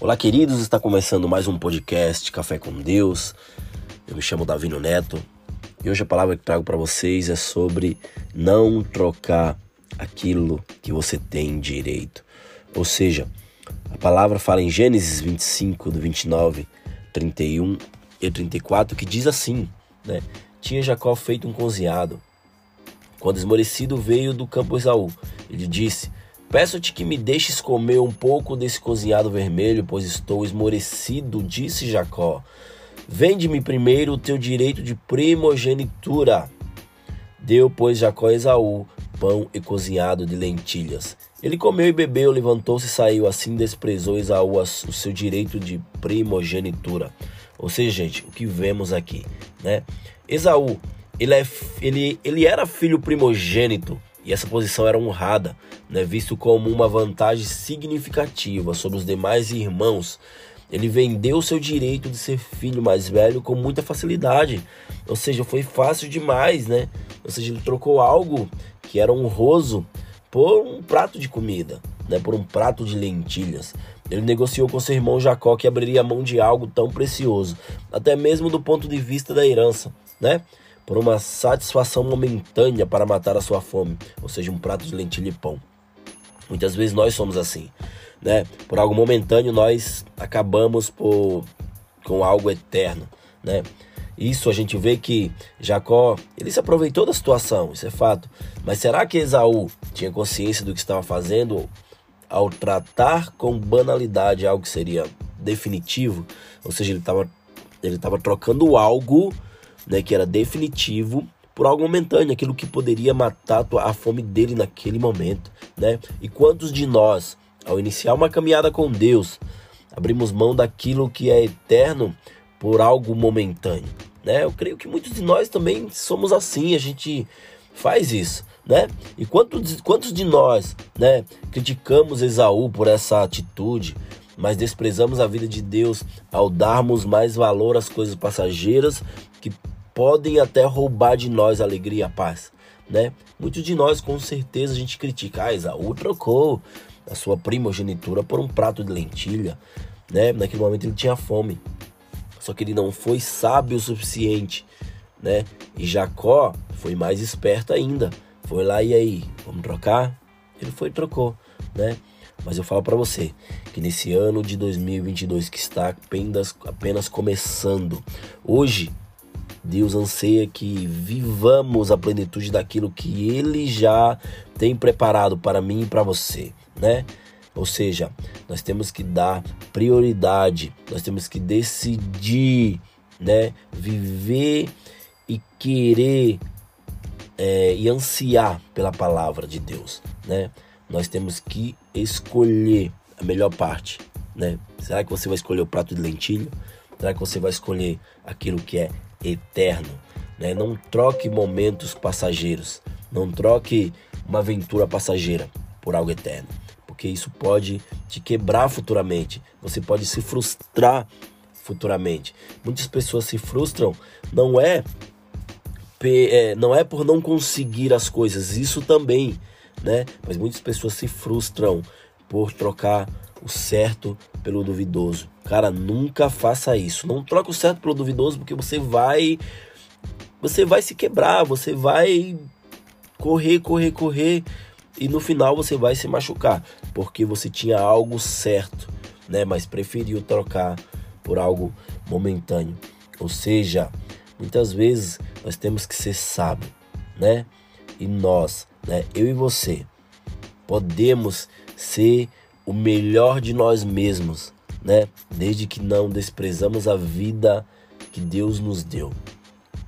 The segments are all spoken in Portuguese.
Olá, queridos, está começando mais um podcast Café com Deus. Eu me chamo Davino Neto e hoje a palavra que trago para vocês é sobre não trocar aquilo que você tem direito. Ou seja, a palavra fala em Gênesis 25, do 29, 31 e 34, que diz assim, né? Tinha Jacó feito um cozinhado. Quando esmorecido veio do campo Esaú, ele disse: Peço-te que me deixes comer um pouco desse cozinhado vermelho, pois estou esmorecido, disse Jacó. Vende-me primeiro o teu direito de primogenitura. Deu, pois, Jacó a Esaú pão e cozinhado de lentilhas. Ele comeu e bebeu, levantou-se e saiu. Assim desprezou Esaú o seu direito de primogenitura. Ou seja, gente, o que vemos aqui, né? Esaú, ele, é, ele, ele era filho primogênito e essa posição era honrada, né, visto como uma vantagem significativa sobre os demais irmãos. Ele vendeu seu direito de ser filho mais velho com muita facilidade, ou seja, foi fácil demais, né? Ou seja, ele trocou algo que era honroso por um prato de comida, né? Por um prato de lentilhas. Ele negociou com seu irmão Jacó que abriria mão de algo tão precioso, até mesmo do ponto de vista da herança, né? por uma satisfação momentânea para matar a sua fome, ou seja, um prato de lentilha e pão. Muitas vezes nós somos assim, né? Por algo momentâneo nós acabamos por com algo eterno, né? Isso a gente vê que Jacó, ele se aproveitou da situação, isso é fato. Mas será que Esaú tinha consciência do que estava fazendo ao tratar com banalidade algo que seria definitivo? Ou seja, ele estava ele estava trocando algo né, que era definitivo por algo momentâneo, aquilo que poderia matar a fome dele naquele momento, né? E quantos de nós, ao iniciar uma caminhada com Deus, abrimos mão daquilo que é eterno por algo momentâneo, né? Eu creio que muitos de nós também somos assim, a gente faz isso, né? E quantos, quantos de nós, né, criticamos Esaú por essa atitude, mas desprezamos a vida de Deus ao darmos mais valor às coisas passageiras que podem até roubar de nós a alegria e a paz, né? Muitos de nós, com certeza, a gente critica, ah, Esaú trocou a sua primogenitura por um prato de lentilha, né? Naquele momento ele tinha fome, só que ele não foi sábio o suficiente, né? E Jacó foi mais esperto ainda, foi lá e aí, vamos trocar? Ele foi e trocou, né? Mas eu falo para você que nesse ano de 2022 que está apenas, apenas começando, hoje Deus anseia que vivamos a plenitude daquilo que Ele já tem preparado para mim e para você, né? Ou seja, nós temos que dar prioridade, nós temos que decidir, né? Viver e querer é, e ansiar pela palavra de Deus, né? Nós temos que escolher a melhor parte, né? Será que você vai escolher o prato de lentilha? Será que você vai escolher aquilo que é eterno. Né? Não troque momentos passageiros. Não troque uma aventura passageira por algo eterno. Porque isso pode te quebrar futuramente. Você pode se frustrar futuramente. Muitas pessoas se frustram não é, é não é por não conseguir as coisas, isso também, né? Mas muitas pessoas se frustram por trocar o certo pelo duvidoso. Cara, nunca faça isso. Não troque o certo pelo duvidoso, porque você vai. Você vai se quebrar, você vai correr, correr, correr. E no final você vai se machucar. Porque você tinha algo certo, né? Mas preferiu trocar por algo momentâneo. Ou seja, muitas vezes nós temos que ser sábio, né? E nós, né? Eu e você, podemos ser o melhor de nós mesmos, né? Desde que não desprezamos a vida que Deus nos deu.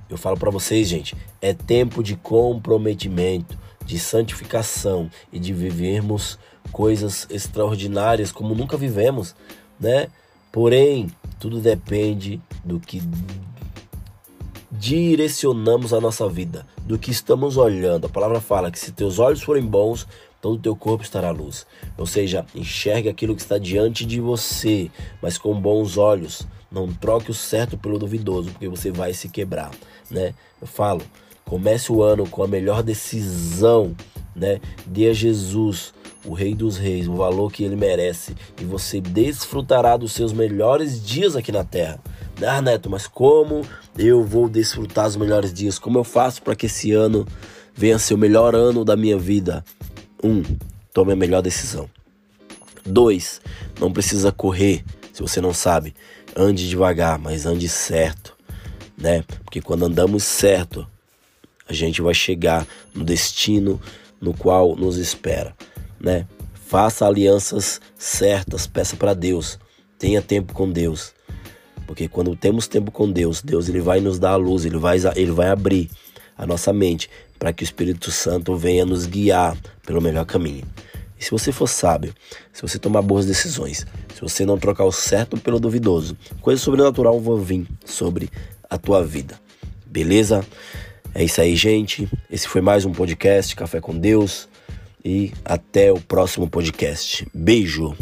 Eu falo para vocês, gente, é tempo de comprometimento, de santificação e de vivermos coisas extraordinárias como nunca vivemos, né? Porém, tudo depende do que direcionamos a nossa vida, do que estamos olhando. A palavra fala que se teus olhos forem bons, todo o teu corpo estará à luz. Ou seja, enxergue aquilo que está diante de você, mas com bons olhos. Não troque o certo pelo duvidoso, porque você vai se quebrar, né? Eu falo, comece o ano com a melhor decisão, né? Dê a Jesus o Rei dos Reis, o valor que ele merece e você desfrutará dos seus melhores dias aqui na terra. Ah, Neto, mas como eu vou desfrutar os melhores dias? Como eu faço para que esse ano venha ser o melhor ano da minha vida? Um, tome a melhor decisão. Dois, não precisa correr se você não sabe. Ande devagar, mas ande certo, né? Porque quando andamos certo, a gente vai chegar no destino no qual nos espera, né? Faça alianças certas, peça para Deus, tenha tempo com Deus. Porque quando temos tempo com Deus, Deus ele vai nos dar a luz, ele vai, ele vai abrir a nossa mente para que o Espírito Santo venha nos guiar pelo melhor caminho. E se você for sábio, se você tomar boas decisões, se você não trocar o certo pelo duvidoso, coisa sobrenatural vão vir sobre a tua vida. Beleza? É isso aí, gente. Esse foi mais um podcast Café com Deus e até o próximo podcast. Beijo.